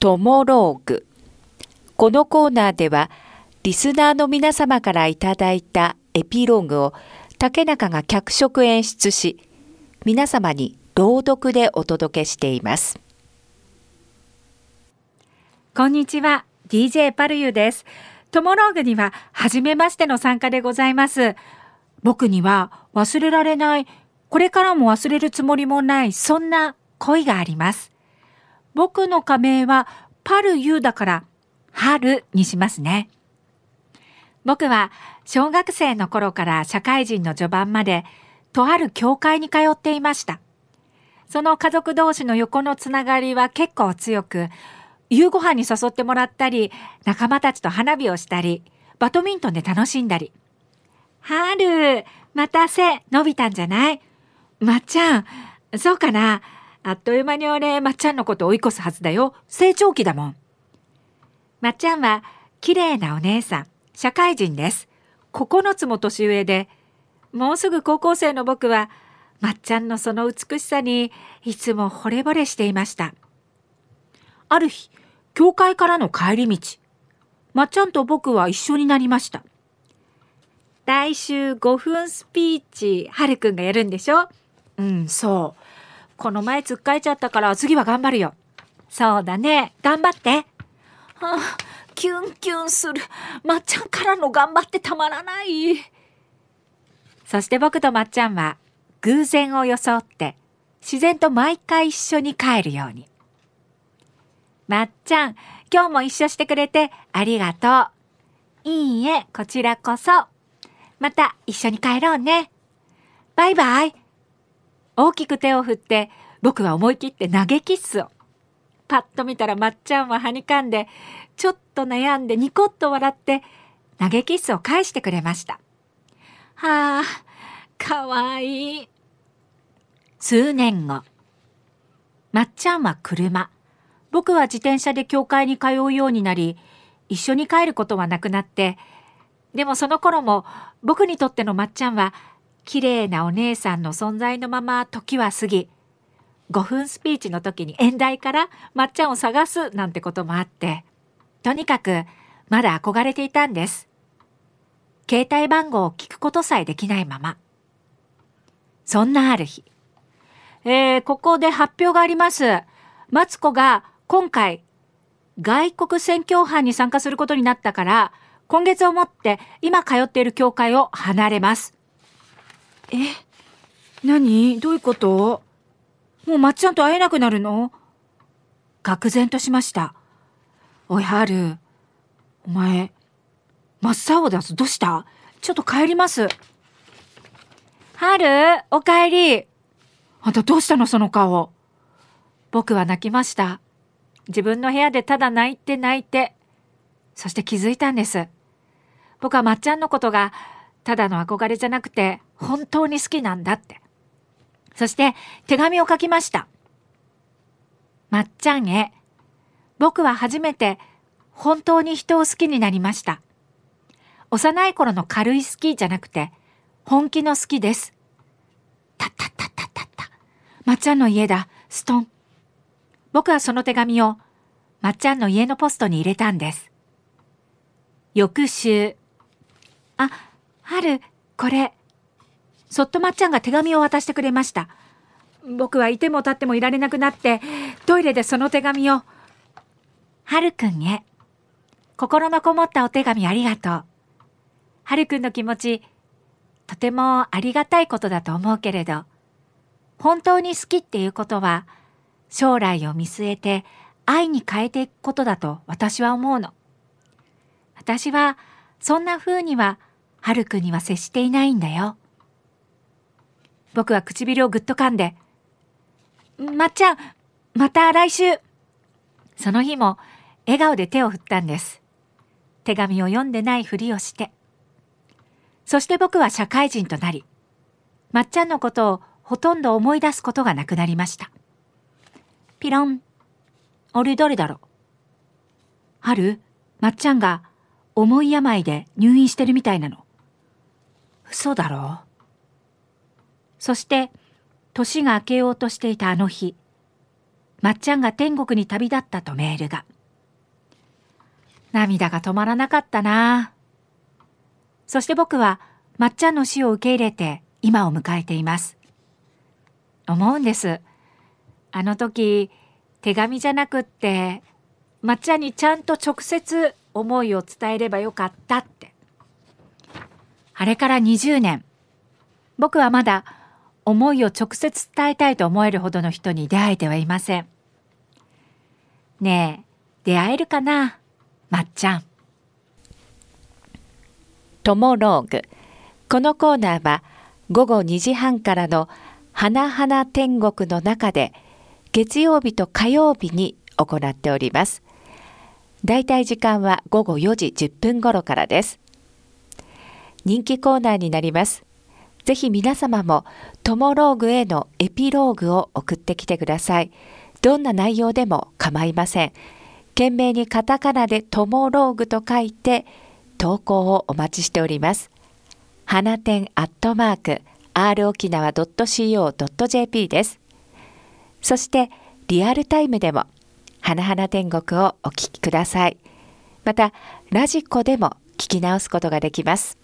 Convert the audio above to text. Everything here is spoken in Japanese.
トモローグ。このコーナーでは、リスナーの皆様からいただいたエピローグを竹中が脚色演出し、皆様に朗読でお届けしています。こんにちは、DJ パルユです。トモローグには初めましての参加でございます。僕には忘れられない、これからも忘れるつもりもない、そんな恋があります。僕の仮名はパルユだから、春にしますね。僕は小学生の頃から社会人の序盤まで、とある教会に通っていました。その家族同士の横のつながりは結構強く、夕ご飯に誘ってもらったり、仲間たちと花火をしたり、バドミントンで楽しんだり。春、また背伸びたんじゃない？まっちゃん、そうかな？あっという間に俺、まっちゃんのこと追い越すはずだよ。成長期だもん。まっちゃんは、綺麗なお姉さん、社会人です。9つも年上で、もうすぐ高校生の僕は、まっちゃんのその美しさに、いつも惚れ惚れしていました。ある日、教会からの帰り道、まっちゃんと僕は一緒になりました。来週5分スピーチ、はるくんがやるんでしょ？うん、そう。この前つっかえちゃったから次は頑張るよ。そうだね。頑張って。はあ、キュンキュンする。まっちゃんからの頑張ってたまらない。そして僕とまっちゃんは偶然を装って自然と毎回一緒に帰るように。まっちゃん、今日も一緒してくれてありがとう。いいえ、こちらこそ。また一緒に帰ろうね。バイバイ。大きく手を振って僕は思い切って投げキッスを。パッと見たらまっちゃんははにかんで、ちょっと悩んでニコッと笑って投げキッスを返してくれました。はあ、かわいい。数年後。まっちゃんは車。僕は自転車で教会に通うようになり、一緒に帰ることはなくなって、でもその頃も僕にとってのまっちゃんは綺麗なお姉さんの存在のまま時は過ぎ、5分スピーチの時に演台からまっちゃんを探すなんてこともあって、とにかくまだ憧れていたんです。携帯番号を聞くことさえできないまま。そんなある日。えー、ここで発表があります。マツコが今回、外国宣教班に参加することになったから、今月をもって今通っている教会を離れます。え何？どういうこと？もうまっちゃんと会えなくなるの？愕然としました。おい、はる。お前、真っ青だぞ。どうした？ちょっと帰ります。はる、お帰り。あんたどうしたのその顔？僕は泣きました。自分の部屋でただ泣いて泣いて。そして気づいたんです。僕はまっちゃんのことがただの憧れじゃなくて本当に好きなんだって。そして手紙を書きました。まっちゃんへ。僕は初めて本当に人を好きになりました。幼い頃の軽い好きじゃなくて本気の好きです。たったったったったった。まっちゃんの家だ。ストン。僕はその手紙をまっちゃんの家のポストに入れたんです。翌週。あ、春、これ。そっとまっちゃんが手紙を渡してくれました。僕はいても立ってもいられなくなって、トイレでその手紙を。はるくんへ。心のこもったお手紙ありがとう。はるくんの気持ち、とてもありがたいことだと思うけれど、本当に好きっていうことは、将来を見据えて愛に変えていくことだと私は思うの。私は、そんな風にははるくんには接していないんだよ。僕は唇をぐっと噛んで、まっちゃん、また来週。その日も笑顔で手を振ったんです。手紙を読んでないふりをして。そして僕は社会人となり、まっちゃんのことをほとんど思い出すことがなくなりました。ピロン。俺誰だろう春、まっちゃんが重い病で入院してるみたいなの。嘘だろ？うそして年が明けようとしていたあの日まっちゃんが天国に旅立ったとメールが。涙が止まらなかったな。そして僕はまっちゃんの死を受け入れて今を迎えています。思うんです。あの時、手紙じゃなくって、まっちゃんにちゃんと直接思いを伝えればよかったって。あれから20年、僕はまだ思いを直接伝えたいと思えるほどの人に出会えてはいません。ねえ、出会えるかな？まっちゃん。トモローグ。このコーナーは午後2時半からの花々天国の中で月曜日と火曜日に行っております。だいたい時間は午後4時10分頃からです。人気コーナーになります。ぜひ皆様もトモローグへのエピローグを送ってきてください。どんな内容でも構いません。懸命にカタカナでトモローグと書いて投稿をお待ちしております。花店アットマーク r 沖縄 .co.jp です。そしてリアルタイムでも花々天国をお聞きください。またラジコでも聞き直すことができます。